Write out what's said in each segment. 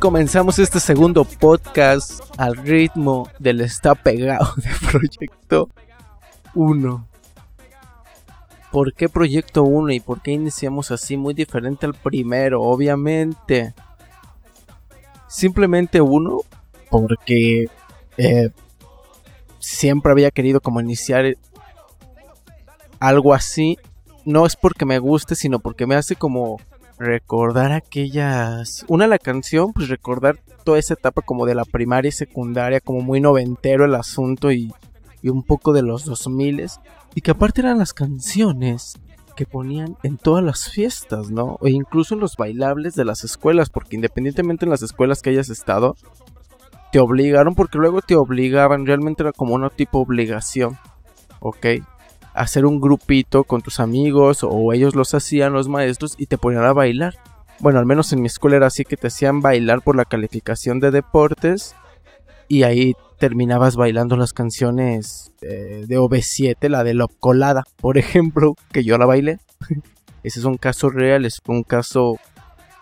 comenzamos este segundo podcast al ritmo del está pegado de Proyecto 1. ¿Por qué Proyecto 1 y por qué iniciamos así muy diferente al primero? Obviamente. Simplemente uno, porque eh, siempre había querido como iniciar algo así. No es porque me guste, sino porque me hace como recordar aquellas... Una la canción, pues recordar toda esa etapa como de la primaria y secundaria, como muy noventero el asunto y, y un poco de los 2000 y que aparte eran las canciones que ponían en todas las fiestas, ¿no? O incluso en los bailables de las escuelas, porque independientemente en las escuelas que hayas estado, te obligaron, porque luego te obligaban, realmente era como una tipo obligación, ¿ok? Hacer un grupito con tus amigos o ellos los hacían los maestros y te ponían a bailar. Bueno, al menos en mi escuela era así que te hacían bailar por la calificación de deportes y ahí terminabas bailando las canciones eh, de OV7, la de Love Colada, por ejemplo, que yo la bailé. Ese es un caso real, es un caso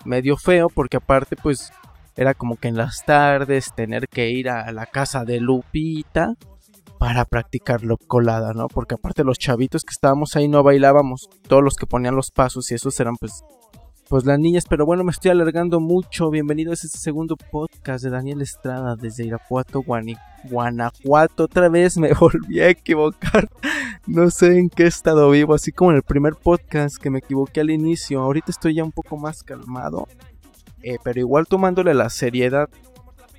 medio feo porque aparte pues era como que en las tardes tener que ir a la casa de Lupita para practicar Love Colada, ¿no? Porque aparte los chavitos que estábamos ahí no bailábamos, todos los que ponían los pasos y esos eran pues pues las niñas, pero bueno, me estoy alargando mucho. Bienvenidos a este segundo podcast de Daniel Estrada desde Irapuato, Guanajuato. Otra vez me volví a equivocar. No sé en qué estado vivo, así como en el primer podcast que me equivoqué al inicio. Ahorita estoy ya un poco más calmado, eh, pero igual tomándole la seriedad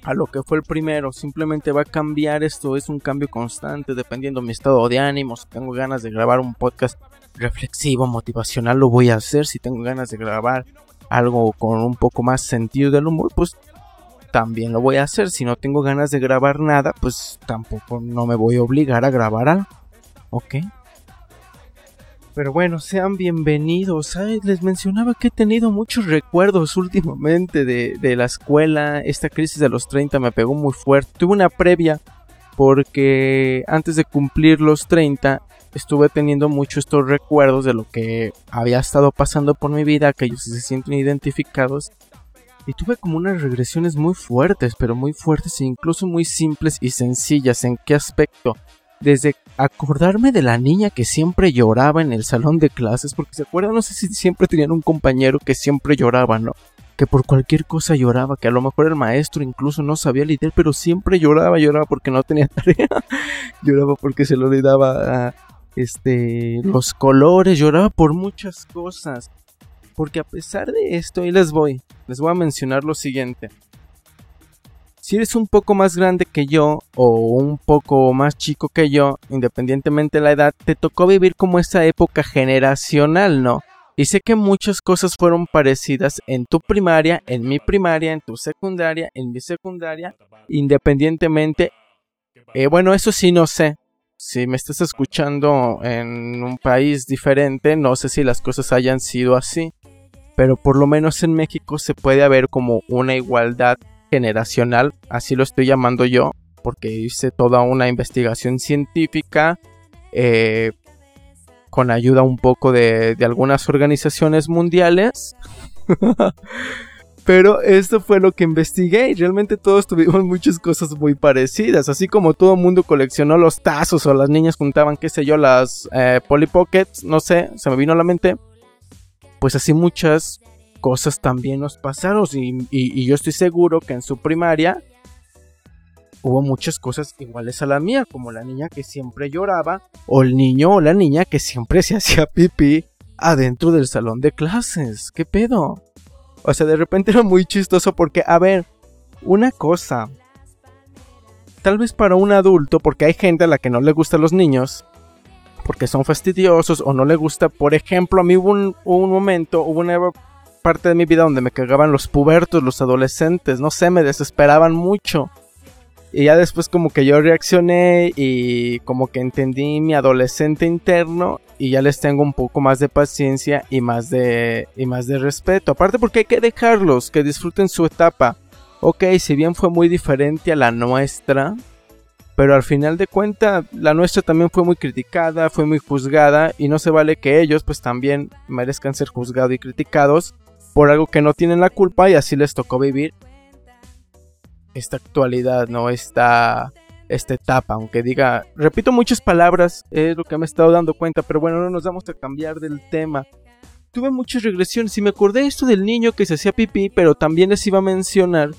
a lo que fue el primero. Simplemente va a cambiar esto, es un cambio constante dependiendo de mi estado de ánimo. Si tengo ganas de grabar un podcast reflexivo, motivacional, lo voy a hacer. Si tengo ganas de grabar algo con un poco más sentido del humor, pues también lo voy a hacer. Si no tengo ganas de grabar nada, pues tampoco no me voy a obligar a grabar algo. ¿Ok? Pero bueno, sean bienvenidos. ¿sabes? Les mencionaba que he tenido muchos recuerdos últimamente de, de, la escuela. Esta crisis de los 30 me pegó muy fuerte. Tuve una previa porque antes de cumplir los 30 estuve teniendo mucho estos recuerdos de lo que había estado pasando por mi vida, que se sienten identificados. Y tuve como unas regresiones muy fuertes, pero muy fuertes e incluso muy simples y sencillas. ¿En qué aspecto? Desde acordarme de la niña que siempre lloraba en el salón de clases, porque se acuerdan, no sé si siempre tenían un compañero que siempre lloraba, ¿no? Que por cualquier cosa lloraba, que a lo mejor el maestro incluso no sabía lidiar, pero siempre lloraba, lloraba porque no tenía tarea, lloraba porque se lo olvidaba a, este, los colores, lloraba por muchas cosas. Porque a pesar de esto, y les voy, les voy a mencionar lo siguiente. Si eres un poco más grande que yo o un poco más chico que yo, independientemente de la edad, te tocó vivir como esa época generacional, ¿no? Y sé que muchas cosas fueron parecidas en tu primaria, en mi primaria, en tu secundaria, en mi secundaria, independientemente. Eh, bueno, eso sí no sé, si me estás escuchando en un país diferente, no sé si las cosas hayan sido así, pero por lo menos en México se puede haber como una igualdad generacional, así lo estoy llamando yo, porque hice toda una investigación científica eh, con ayuda un poco de, algunas organizaciones mundiales. Pero esto fue lo que investigué y realmente todos tuvimos muchas cosas muy parecidas. Así como todo el mundo coleccionó los tazos o las niñas juntaban, qué sé yo, las eh, Polly Pockets, no sé, se me vino a la mente. Pues así muchas cosas también nos pasaron y, y, yo estoy seguro que en su primaria hubo muchas cosas iguales a la mía, como la niña que siempre lloraba o el niño o la niña que siempre se hacía pipí adentro del salón de clases. ¿Qué pedo? O sea, de repente era muy chistoso porque, a ver, una cosa. Tal vez para un adulto, porque hay gente a la que no le gustan los niños, porque son fastidiosos o no le gusta. Por ejemplo, a mí hubo un, un momento, hubo una parte de mi vida donde me cagaban los pubertos, los adolescentes, no sé, me desesperaban mucho. Y ya después como que yo reaccioné y como que entendí mi adolescente interno y ya les tengo un poco más de paciencia y más de, y más de respeto. Aparte porque hay que dejarlos, que disfruten su etapa. Ok, si bien fue muy diferente a la nuestra, pero al final de cuentas la nuestra también fue muy criticada, fue muy juzgada y no se vale que ellos pues también merezcan ser juzgados y criticados por algo que no tienen la culpa y así les tocó vivir esta actualidad, ¿no? Esta, esta etapa, aunque diga, repito muchas palabras, es lo que me he estado dando cuenta, pero bueno, no nos vamos a cambiar del tema. Tuve muchas regresiones y me acordé esto del niño que se hacía pipí, pero también les iba a mencionar.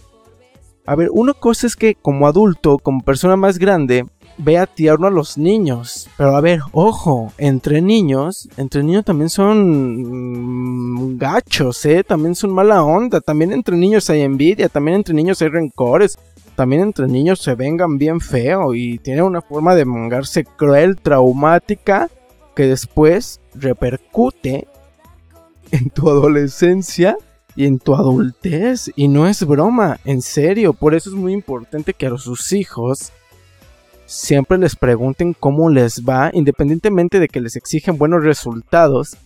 A ver, una cosa es que como adulto, como persona más grande, vea tierno a los niños. Pero a ver, ojo, entre niños, entre niños también son mm, gachos, ¿eh? También son mala onda. También entre niños hay envidia, también entre niños hay rencores. También entre niños se vengan bien feo y tienen una forma de mangarse cruel, traumática, que después repercute en tu adolescencia y en tu adultez. Y no es broma, en serio. Por eso es muy importante que a sus hijos siempre les pregunten cómo les va, independientemente de que les exigen buenos resultados.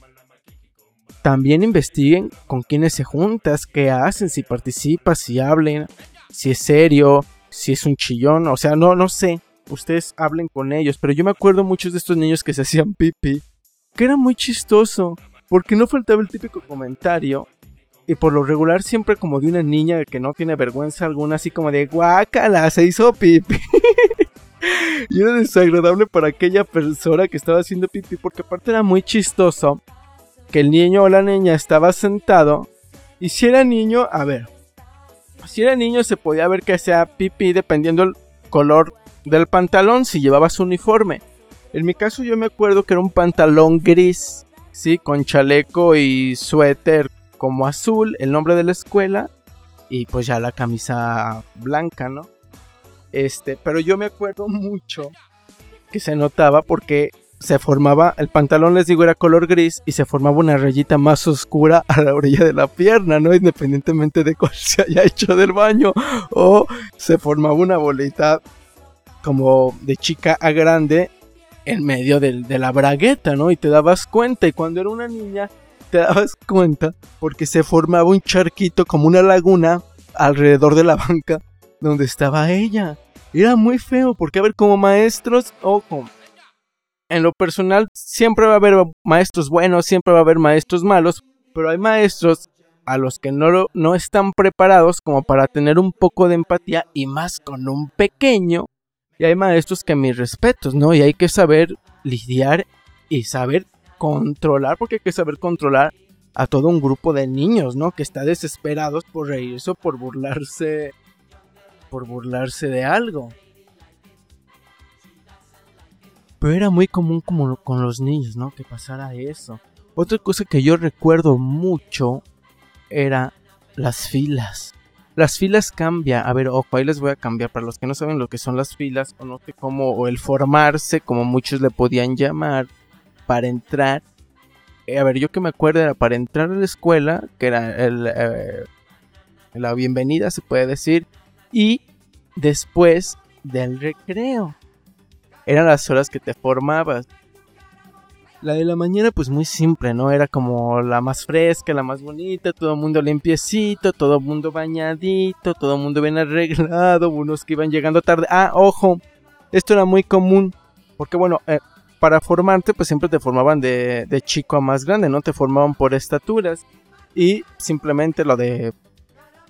También investiguen con quiénes se juntas, qué hacen, si participas, si hablen, si es serio, si es un chillón, o sea, no, no sé. Ustedes hablen con ellos, pero yo me acuerdo muchos de estos niños que se hacían pipi, que era muy chistoso, porque no faltaba el típico comentario y por lo regular siempre como de una niña que no tiene vergüenza alguna, así como de guácala, se hizo pipi. y era desagradable para aquella persona que estaba haciendo pipí porque aparte era muy chistoso que el niño o la niña estaba sentado y si era niño, a ver, si era niño se podía ver que hacía pipí dependiendo el color del pantalón si llevaba su uniforme. En mi caso yo me acuerdo que era un pantalón gris, sí, con chaleco y suéter como azul, el nombre de la escuela y pues ya la camisa blanca, ¿no? Este, pero yo me acuerdo mucho que se notaba porque se formaba, el pantalón les digo era color gris y se formaba una rayita más oscura a la orilla de la pierna, ¿no? Independientemente de cuál se haya hecho del baño o se formaba una bolita como de chica a grande en medio de, de la bragueta, ¿no? Y te dabas cuenta y cuando era una niña te dabas cuenta porque se formaba un charquito como una laguna alrededor de la banca donde estaba ella. Era muy feo, porque a ver, como maestros, ojo, en lo personal siempre va a haber maestros buenos, siempre va a haber maestros malos, pero hay maestros a los que no, no están preparados como para tener un poco de empatía y más con un pequeño. Y hay maestros que mis respetos, ¿no? Y hay que saber lidiar y saber controlar, porque hay que saber controlar a todo un grupo de niños, ¿no? Que está desesperados por reírse o por burlarse por burlarse de algo. Pero era muy común como con los niños, ¿no? Que pasara eso. Otra cosa que yo recuerdo mucho era las filas. Las filas cambia. A ver, ojo, ahí les voy a cambiar. Para los que no saben lo que son las filas, o no cómo, o el formarse, como muchos le podían llamar, para entrar. Eh, a ver, yo que me acuerdo era para entrar a la escuela, que era el, eh, la bienvenida, se puede decir y después del recreo. Eran las horas que te formabas. La de la mañana pues muy simple, ¿no? Era como la más fresca, la más bonita, todo el mundo limpiecito, todo el mundo bañadito, todo el mundo bien arreglado, unos que iban llegando tarde. Ah, ojo, esto era muy común, porque bueno, eh, para formarte pues siempre te formaban de, de chico a más grande, ¿no? Te formaban por estaturas y simplemente lo de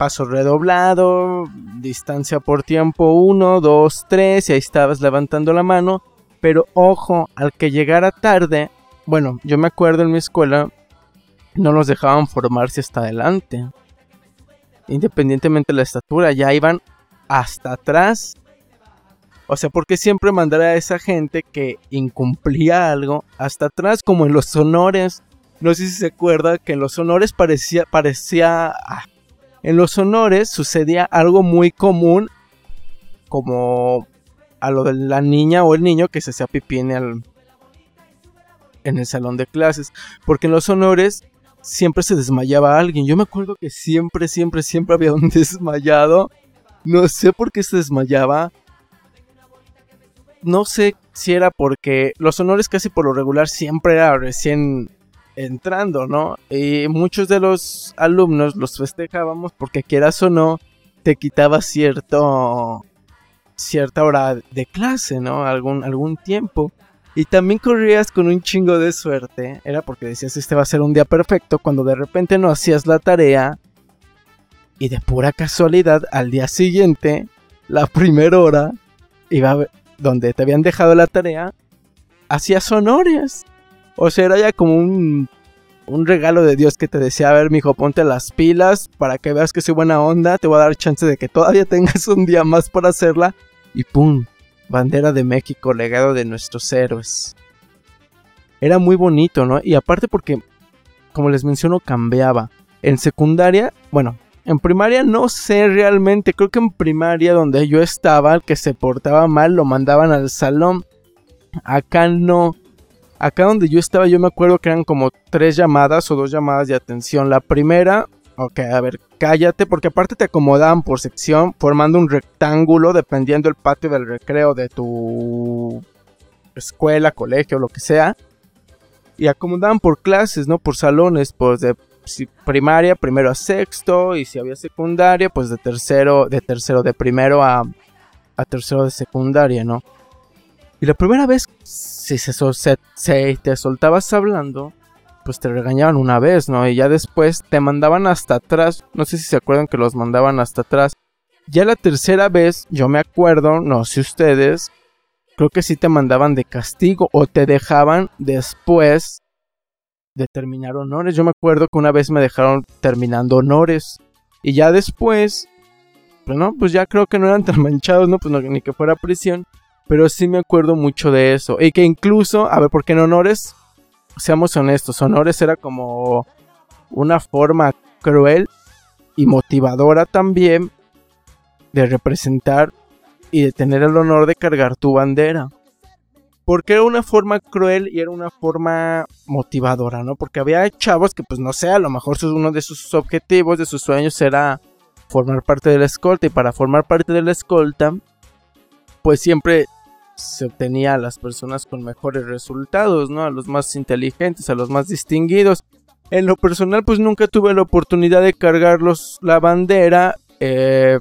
paso redoblado, distancia por tiempo 1, 2, 3, y ahí estabas levantando la mano. Pero ojo, al que llegara tarde, bueno, yo me acuerdo en mi escuela, no los dejaban formarse hasta adelante. Independientemente de la estatura, ya iban hasta atrás. O sea, porque siempre mandar a esa gente que incumplía algo hasta atrás, como en los honores. No sé si se acuerda que en los honores parecía, parecía, ah, en los honores sucedía algo muy común, como a lo de la niña o el niño que se hacía pipí en el, en el salón de clases. Porque en los honores siempre se desmayaba alguien. Yo me acuerdo que siempre, siempre, siempre había un desmayado. No sé por qué se desmayaba. no sé si era porque los honores casi por lo regular siempre era recién entrando, ¿no? Y muchos de los alumnos los festejábamos porque quieras o no, te quitaba cierto cierta hora de clase, ¿no? Algún, algún tiempo. Y también corrías con un chingo de suerte. Era porque decías, este va a ser un día perfecto. Cuando de repente no hacías la tarea. Y de pura casualidad, al día siguiente, la primera hora, iba donde te habían dejado la tarea, hacías honores. O sea, era ya como un, un regalo de Dios que te decía, a ver, mijo, ponte las pilas para que veas que soy buena onda. Te voy a dar chance de que todavía tengas un día más para hacerla. Y ¡pum! bandera de México, legado de nuestros héroes. Era muy bonito, ¿no? Y aparte porque, como les menciono, cambiaba. En secundaria, bueno, en primaria no sé realmente, creo que en primaria donde yo estaba, el que se portaba mal lo mandaban al salón. Acá no. Acá donde yo estaba yo me acuerdo que eran como tres llamadas o dos llamadas de atención. La primera Ok, a ver, cállate, porque aparte te acomodaban por sección, formando un rectángulo dependiendo el patio del recreo de tu escuela, colegio, lo que sea. Y acomodaban por clases, ¿no? Por salones, pues de primaria, primero a sexto, y si había secundaria, pues de tercero, de tercero de primero a, a tercero de secundaria, ¿no? Y la primera vez, si se, te soltabas hablando, pues te regañaban una vez, ¿no? Y ya después te mandaban hasta atrás. No sé si se acuerdan que los mandaban hasta atrás. Ya la tercera vez, yo me acuerdo, no sé ustedes, creo que sí te mandaban de castigo o te dejaban después de terminar honores. Yo me acuerdo que una vez me dejaron terminando honores y ya después, pues no, pues ya creo que no eran tan manchados, no, pues ni que fuera prisión. Pero sí me acuerdo mucho de eso. Y que incluso, a ver, porque en honores seamos honestos, honores era como una forma cruel y motivadora también de representar y de tener el honor de cargar tu bandera. Porque era una forma cruel y era una forma motivadora, ¿no? Porque había chavos que, pues no sé, a lo mejor uno de sus objetivos, de sus sueños era formar parte de la escolta. Y para formar parte de la escolta, pues siempre se obtenía a las personas con mejores resultados, ¿no? A los más inteligentes, a los más distinguidos. En lo personal, pues nunca tuve la oportunidad de cargarlos la bandera eh,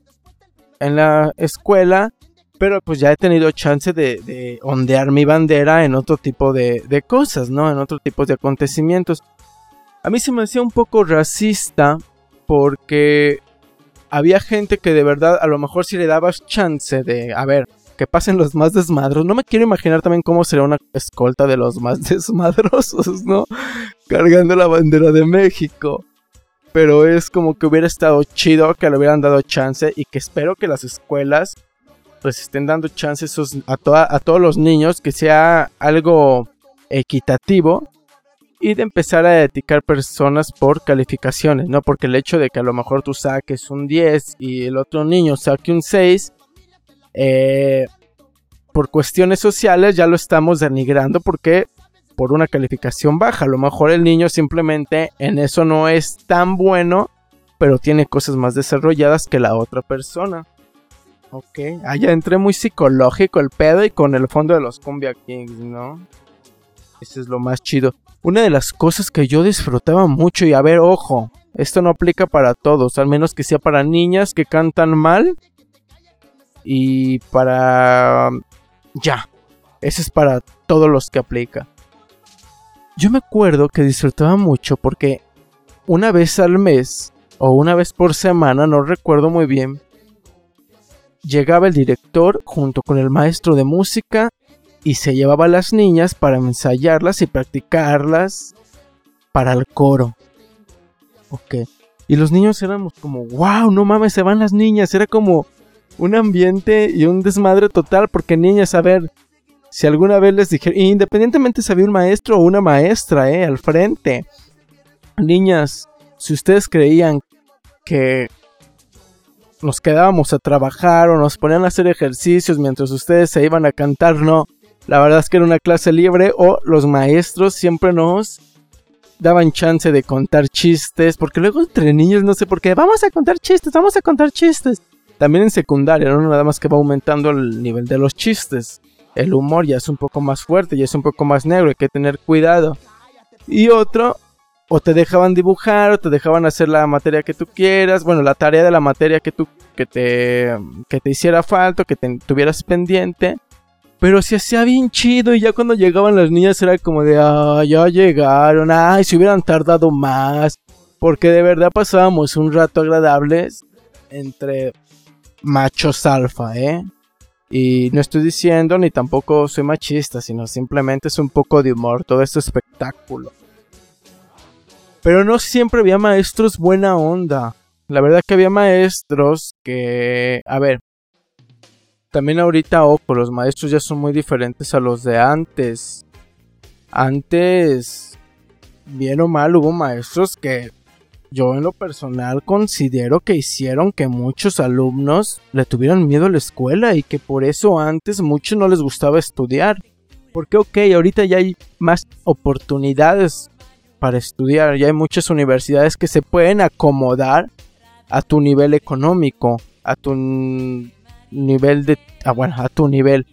en la escuela, pero pues ya he tenido chance de, ondear mi bandera en otro tipo de, de, cosas, ¿no? En otro tipo de acontecimientos. A mí se me hacía un poco racista porque había gente que de verdad a lo mejor si le dabas chance de, a ver, que pasen los más desmadros. No me quiero imaginar también cómo sería una escolta de los más desmadrosos, ¿no? Cargando la bandera de México. Pero es como que hubiera estado chido que le hubieran dado chance y que espero que las escuelas pues estén dando chance a, a todos los niños, que sea algo equitativo y de empezar a etiquetar personas por calificaciones, ¿no? Porque el hecho de que a lo mejor tú saques un 10 y el otro niño saque un 6, eh, por cuestiones sociales ya lo estamos denigrando porque por una calificación baja. A lo mejor el niño simplemente en eso no es tan bueno, pero tiene cosas más desarrolladas que la otra persona. Ok, allá entré muy psicológico el pedo y con el fondo de los Cumbia Kings, ¿no? Eso es lo más chido. Una de las cosas que yo disfrutaba mucho y a ver, ojo, esto no aplica para todos, al menos que sea para niñas que cantan mal y para... Ya. Ese es para todos los que aplica. Yo me acuerdo que disfrutaba mucho porque una vez al mes o una vez por semana, no recuerdo muy bien, llegaba el director junto con el maestro de música y se llevaba a las niñas para ensayarlas y practicarlas para el coro. Ok. Y los niños éramos como, wow, no mames, se van las niñas. Era como, un ambiente y un desmadre total, porque niñas, a ver, si alguna vez les dije, independientemente si había un maestro o una maestra, eh, al frente, niñas, si ustedes creían que nos quedábamos a trabajar o nos ponían a hacer ejercicios mientras ustedes se iban a cantar, no. La verdad es que era una clase libre o los maestros siempre nos daban chance de contar chistes, porque luego entre niños no sé por qué, vamos a contar chistes, vamos a contar chistes. También en secundaria, ¿no? Nada más que va aumentando el nivel de los chistes. el humor ya es un poco más fuerte, ya es un poco más negro, hay que tener cuidado. Y otro, o te dejaban dibujar, o te dejaban hacer la materia que tú quieras, bueno, la tarea de la materia que tú, que te, que te hiciera falta, que te, tuvieras pendiente. Pero se hacía bien chido y ya cuando llegaban las niñas era como de, ah, ya llegaron, ay, si hubieran tardado más. Porque de verdad pasábamos un rato agradable entre machos alfa, ¿eh? Y no estoy diciendo ni tampoco soy machista, sino simplemente es un poco de humor todo este espectáculo. Pero no siempre había maestros buena onda. La verdad que había maestros que, a ver, también ahorita, ojo, los maestros ya son muy diferentes a los de antes. Antes, bien o mal, hubo maestros que yo en lo personal considero que hicieron que muchos alumnos le tuvieran miedo a la escuela y que por eso antes muchos no les gustaba estudiar. Porque ok, ahorita ya hay más oportunidades para estudiar, ya hay muchas universidades que se pueden acomodar a tu nivel económico, a tu nivel de, ah, bueno, a tu nivel,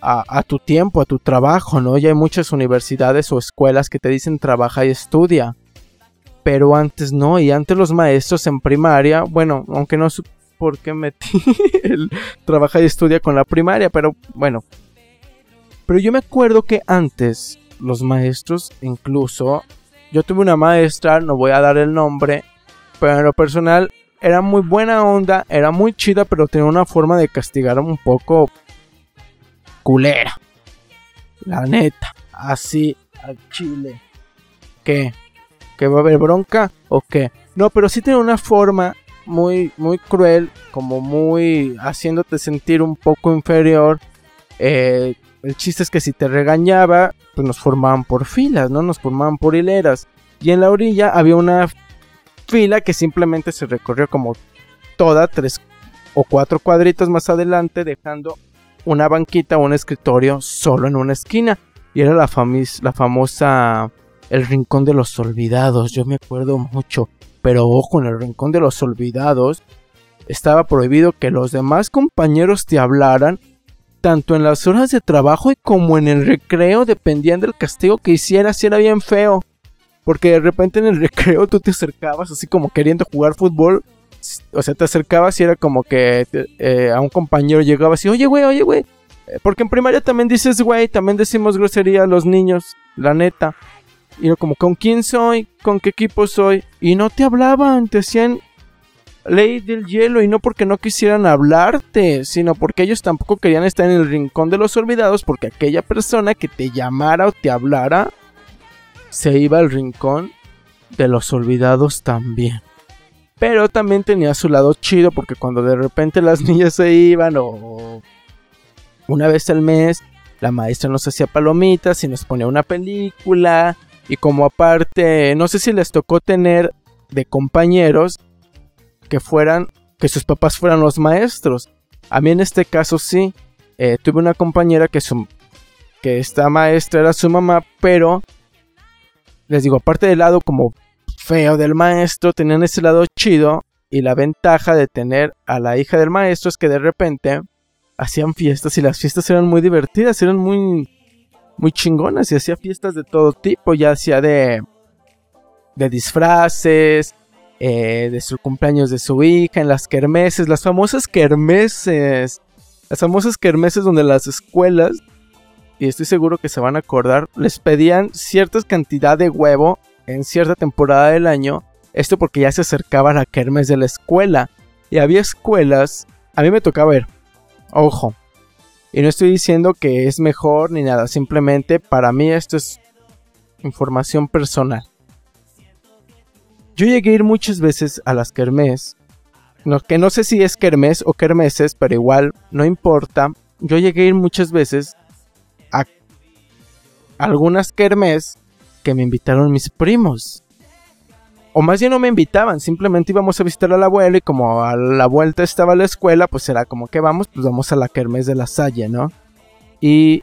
a, tu tiempo, a tu trabajo, ¿no? Ya hay muchas universidades o escuelas que te dicen trabaja y estudia. Pero antes no, y antes los maestros en primaria, bueno, aunque no sé por qué metí el trabaja y estudia con la primaria, pero bueno. Pero yo me acuerdo que antes los maestros, incluso, yo tuve una maestra, no voy a dar el nombre, pero en lo personal era muy buena onda, era muy chida, pero tenía una forma de castigar un poco culera. La neta, así al chile. ¿Qué? ¿Que va a haber bronca o qué? No, pero sí tenía una forma muy, muy cruel, como muy haciéndote sentir un poco inferior. Eh, el chiste es que si te regañaba, pues nos formaban por filas, ¿no? Nos formaban por hileras. Y en la orilla había una fila que simplemente se recorrió como toda, tres o cuatro cuadritos más adelante, dejando una banquita o un escritorio solo en una esquina. Y era la, la famosa El Rincón de los Olvidados. Yo me acuerdo mucho. Pero ojo, en el Rincón de los Olvidados estaba prohibido que los demás compañeros te hablaran tanto en las horas de trabajo y como en el recreo, dependían del castigo que hicieras, si era bien feo. Porque de repente en el recreo tú te acercabas así como queriendo jugar fútbol. O sea, te acercabas y era como que eh, a un compañero llegabas y, oye, güey, oye, güey. Eh, porque en primaria también dices, güey, también decimos grosería a los niños, la neta. Y era como, ¿con quién soy? ¿Con qué equipo soy? Y no te hablaban, te hacían ley del hielo y no porque no quisieran hablarte, sino porque ellos tampoco querían estar en el rincón de los olvidados porque aquella persona que te llamara o te hablara se iba al rincón de los olvidados también. Pero también tenía su lado chido porque cuando de repente las niñas se iban o una vez al mes la maestra nos hacía palomitas y nos ponía una película y como aparte no sé si les tocó tener de compañeros que fueran que sus papás fueran los maestros. A mí en este caso sí eh, tuve una compañera que su que esta maestra era su mamá, pero les digo, aparte del lado como feo del maestro, tenían ese lado chido y la ventaja de tener a la hija del maestro es que de repente hacían fiestas y las fiestas eran muy divertidas, eran muy muy chingonas y hacía fiestas de todo tipo, ya hacía de de disfraces, eh, de su cumpleaños de su hija, en las kermeses, las famosas kermeses, las famosas kermeses donde las escuelas y estoy seguro que se van a acordar, les pedían cierta cantidad de huevo en cierta temporada del año. Esto porque ya se acercaba la kermes de la escuela. Y había escuelas, a mí me tocaba ver, ojo. Y no estoy diciendo que es mejor ni nada, simplemente para mí esto es información personal. Yo llegué a ir muchas veces a las kermes, no, que no sé si es kermes o kermeses, pero igual no importa. Yo llegué a ir muchas veces algunas kermes que me invitaron mis primos. O más bien no me invitaban, simplemente íbamos a visitar a la abuela y como a la vuelta estaba la escuela, pues era como que vamos, pues vamos a la kermes de la Salle, ¿no? Y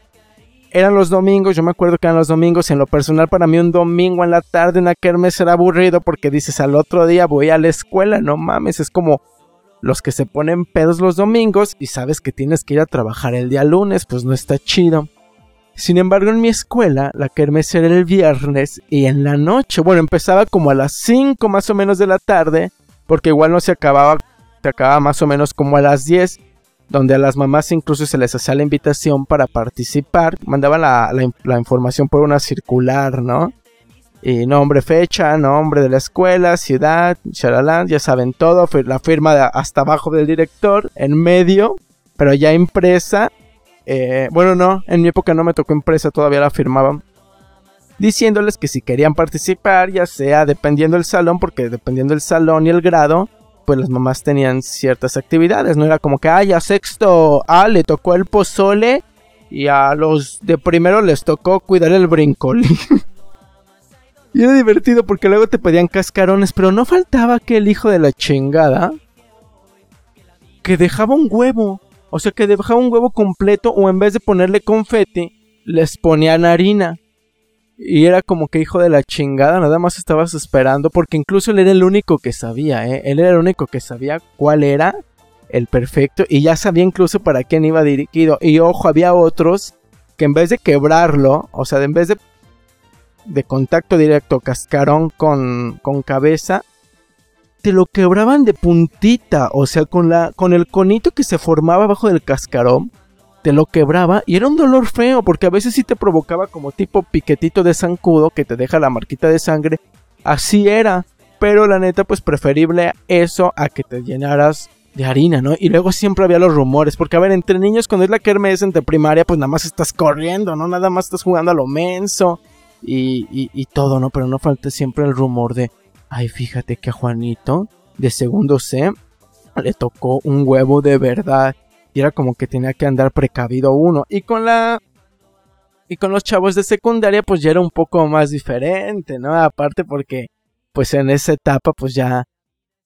eran los domingos, yo me acuerdo que eran los domingos, en lo personal para mí un domingo en la tarde una kermes era aburrido porque dices al otro día voy a la escuela, no mames, es como los que se ponen pedos los domingos y sabes que tienes que ir a trabajar el día lunes, pues no está chido. Sin embargo, en mi escuela, la kermés era el viernes y en la noche, bueno, empezaba como a las 5 más o menos de la tarde, porque igual no se acababa, se acababa más o menos como a las 10, donde a las mamás incluso se les hacía la invitación para participar, mandaban la, información por una circular, ¿no? Y nombre, fecha, nombre de la escuela, ciudad, charalán, ya saben todo, la firma hasta abajo del director, en medio, pero ya impresa. Eh, bueno, no, en mi época no me tocó impresa, todavía la firmaban. Diciéndoles que si querían participar, ya sea dependiendo del salón, porque dependiendo del salón y el grado, pues las mamás tenían ciertas actividades. No era como que, ay, a sexto A le tocó el pozole y a los de primero les tocó cuidar el brincolín. Y era divertido porque luego te pedían cascarones, pero no faltaba aquel hijo de la chingada que dejaba un huevo. O sea, que dejaba un huevo completo o en vez de ponerle confeti, les ponían harina. Y era como que hijo de la chingada, nada más estabas esperando, porque incluso él era el único que sabía, ¿eh? Él era el único que sabía cuál era el perfecto y ya sabía incluso para quién iba dirigido. Y ojo, había otros que en vez de quebrarlo, o sea, en vez de de contacto directo cascarón con, con cabeza, te lo quebraban de puntita, o sea, con, la, con el conito que se formaba abajo del cascarón, te lo quebraba y era un dolor feo porque a veces sí te provocaba como tipo piquetito de zancudo que te deja la marquita de sangre. Así era, pero la neta pues preferible eso a que te llenaras de harina, ¿no? Y luego siempre había los rumores, porque a ver, entre niños cuando es la kermés entre primaria pues nada más estás corriendo, ¿no? Nada más estás jugando a lo menso y, todo, ¿no? Pero no falta siempre el rumor de, ay, fíjate que a Juanito de segundo C le tocó un huevo de verdad. Y era como que tenía que andar precavido uno. Y con la... Y con los chavos de secundaria pues ya era un poco más diferente, ¿no? Aparte porque pues en esa etapa pues ya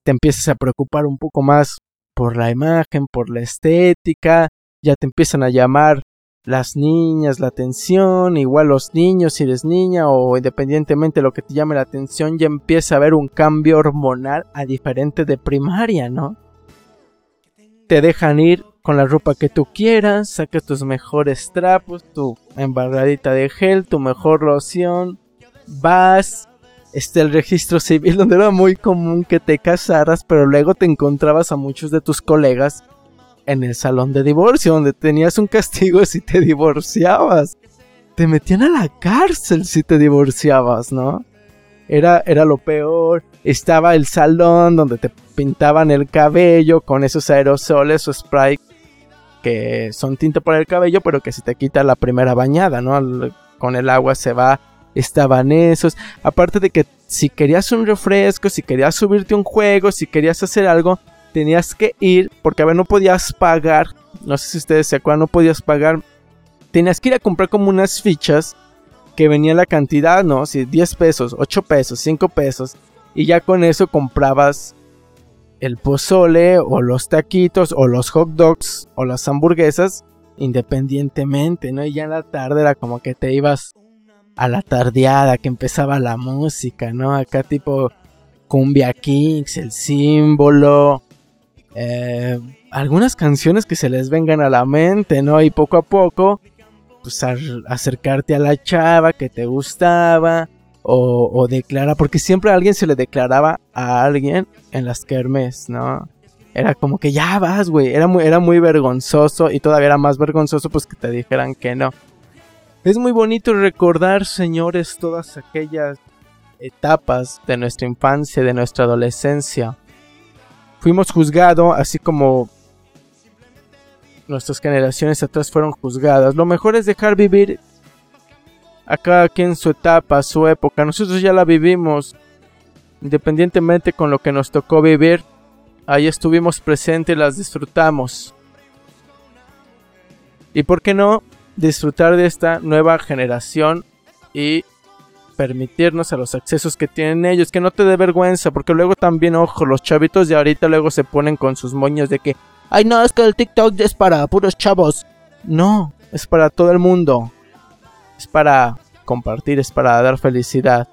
te empiezas a preocupar un poco más por la imagen, por la estética, ya te empiezan a llamar las niñas, la atención, igual los niños si eres niña o independientemente de lo que te llame la atención, ya empieza a haber un cambio hormonal a diferente de primaria, ¿no? Te dejan ir con la ropa que tú quieras, sacas tus mejores trapos, tu embarradita de gel, tu mejor loción, vas, este el registro civil donde era muy común que te casaras, pero luego te encontrabas a muchos de tus colegas en el salón de divorcio, donde tenías un castigo si te divorciabas. Te metían a la cárcel si te divorciabas, ¿no? Era, era lo peor. Estaba el salón donde te pintaban el cabello con esos aerosoles o spray que son tinta para el cabello, pero que se te quita la primera bañada, ¿no? Con el agua se va. Estaban esos. Aparte de que si querías un refresco, si querías subirte un juego, si querías hacer algo, tenías que ir, porque a ver, no podías pagar, no sé si ustedes se acuerdan, no podías pagar, tenías que ir a comprar como unas fichas que venía la cantidad, ¿no? Si 10 pesos, 8 pesos, 5 pesos, y ya con eso comprabas el pozole o los taquitos o los hot dogs o las hamburguesas independientemente, ¿no? Y ya en la tarde era como que te ibas a la tardeada que empezaba la música, ¿no? Acá tipo Cumbia Kings, el símbolo, eh, algunas canciones que se les vengan a la mente, ¿no? Y poco a poco, pues acercarte a la chava que te gustaba o, declarar, porque siempre a alguien se le declaraba a alguien en las kermes, ¿no? Era como que ya vas, güey. Era muy, era muy vergonzoso y todavía era más vergonzoso pues que te dijeran que no. Es muy bonito recordar, señores, todas aquellas etapas de nuestra infancia, de nuestra adolescencia fuimos juzgados, así como nuestras generaciones atrás fueron juzgadas. Lo mejor es dejar vivir a cada quien su etapa, su época. Nosotros ya la vivimos, independientemente con lo que nos tocó vivir. Ahí estuvimos presentes las disfrutamos. ¿Y por qué no disfrutar de esta nueva generación y permitirnos a los accesos que tienen ellos, que no te dé vergüenza, porque luego también, ojo, los chavitos de ahorita luego se ponen con sus moños de que, ay no, es que el TikTok es para puros chavos. No, es para todo el mundo. Es para compartir, es para dar felicidad.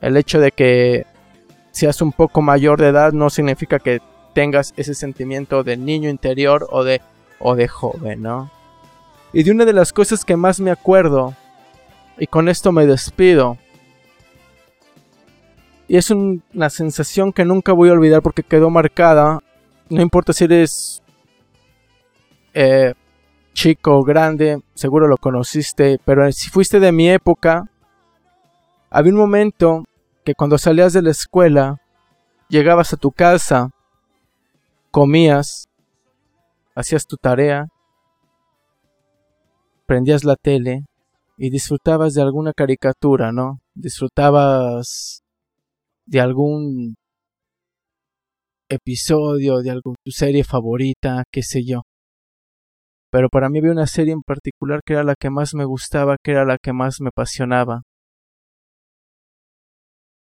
El hecho de que seas un poco mayor de edad no significa que tengas ese sentimiento de niño interior o de, o de joven, ¿no? Y de una de las cosas que más me acuerdo, y con esto me despido, y es una sensación que nunca voy a olvidar porque quedó marcada, no importa si eres eh, chico grande, seguro lo conociste, pero si fuiste de mi época, había un momento que cuando salías de la escuela, llegabas a tu casa, comías, hacías tu tarea, prendías la tele y disfrutabas de alguna caricatura, ¿no? Disfrutabas de algún episodio, de alguna tu serie favorita, qué sé yo. Pero para mí había una serie en particular que era la que más me gustaba, que era la que más me apasionaba.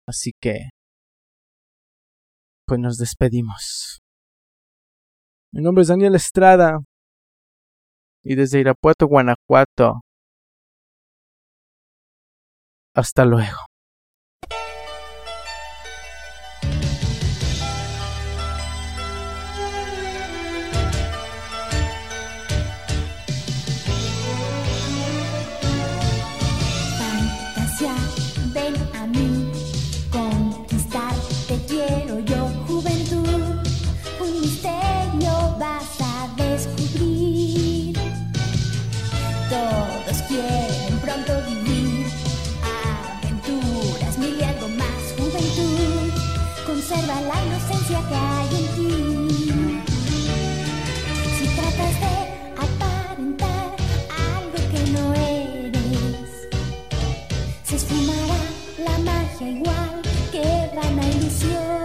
Así que, pues nos despedimos. Mi nombre es Daniel Estrada y desde Irapuato, Guanajuato. Hasta luego. magia igual que vana ilusión.